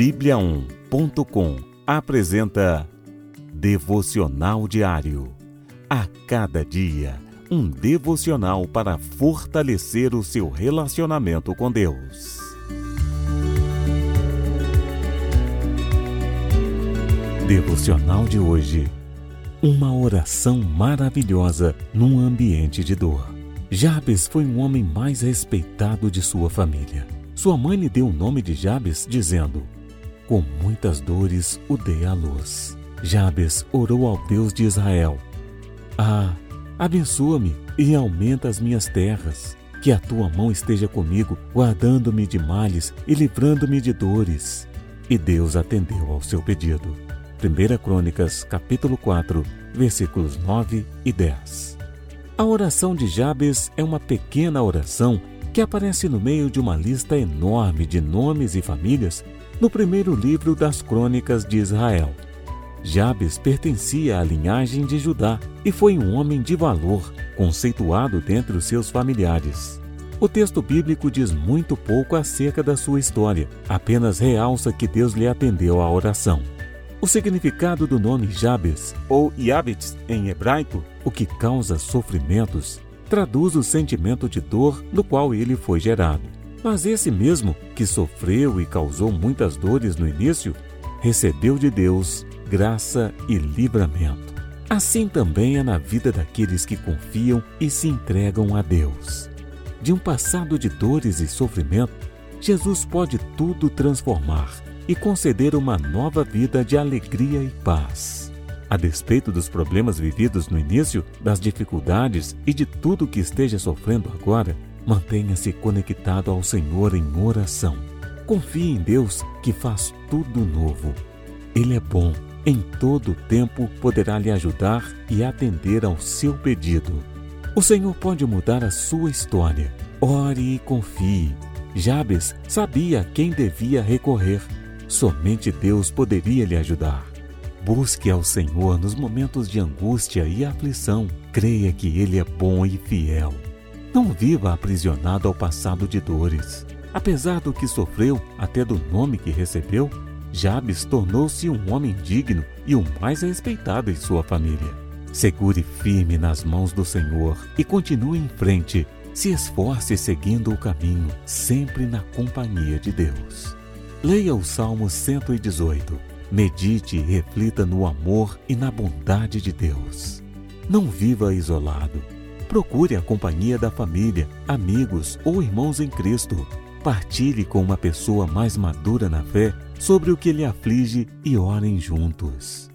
Bíblia1.com apresenta Devocional Diário. A cada dia, um devocional para fortalecer o seu relacionamento com Deus. Devocional de hoje. Uma oração maravilhosa num ambiente de dor. Jabes foi um homem mais respeitado de sua família. Sua mãe lhe deu o nome de Jabes, dizendo: Com muitas dores o dei à luz. Jabes orou ao Deus de Israel: Ah, abençoa-me e aumenta as minhas terras. Que a tua mão esteja comigo, guardando-me de males e livrando-me de dores. E Deus atendeu ao seu pedido. 1 Crônicas, capítulo 4, versículos 9 e 10. A oração de Jabes é uma pequena oração que aparece no meio de uma lista enorme de nomes e famílias no primeiro livro das Crônicas de Israel. Jabes pertencia à linhagem de Judá e foi um homem de valor, conceituado dentre os seus familiares. O texto bíblico diz muito pouco acerca da sua história, apenas realça que Deus lhe atendeu à oração. O significado do nome Jabes, ou Yabetz em hebraico, o que causa sofrimentos, traduz o sentimento de dor no qual ele foi gerado. Mas esse mesmo, que sofreu e causou muitas dores no início, recebeu de Deus graça e livramento. Assim também é na vida daqueles que confiam e se entregam a Deus. De um passado de dores e sofrimento, Jesus pode tudo transformar e conceder uma nova vida de alegria e paz. A despeito dos problemas vividos no início, das dificuldades e de tudo que esteja sofrendo agora, mantenha-se conectado ao Senhor em oração. Confie em Deus que faz tudo novo. Ele é bom, em todo tempo poderá lhe ajudar e atender ao seu pedido. O Senhor pode mudar a sua história. Ore e confie. Jabes sabia a quem devia recorrer. Somente Deus poderia lhe ajudar. Busque ao Senhor nos momentos de angústia e aflição. Creia que Ele é bom e fiel. Não viva aprisionado ao passado de dores. Apesar do que sofreu, até do nome que recebeu, Jabes tornou-se um homem digno e o mais respeitado em sua família. Segure firme nas mãos do Senhor e continue em frente. Se esforce seguindo o caminho, sempre na companhia de Deus. Leia o Salmo 118 Medite e reflita no amor e na bondade de Deus. Não viva isolado. Procure a companhia da família, amigos ou irmãos em Cristo. Partilhe com uma pessoa mais madura na fé sobre o que lhe aflige e orem juntos.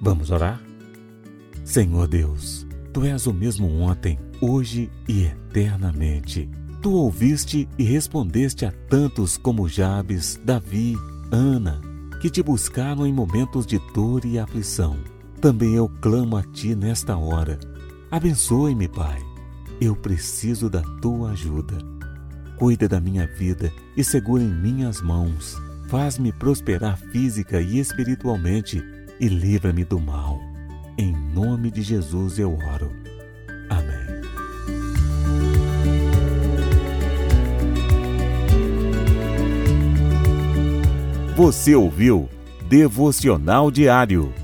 Vamos orar? Senhor Deus, Tu és o mesmo ontem, hoje e eternamente. Tu ouviste e respondeste a tantos como Jabes, Davi, Ana, que te buscaram em momentos de dor e aflição. Também eu clamo a ti nesta hora. Abençoe-me, Pai. Eu preciso da tua ajuda. Cuida da minha vida e segura em minhas mãos. Faz-me prosperar física e espiritualmente e livra-me do mal. Em nome de Jesus eu oro. Amém. Você ouviu Devocional Diário.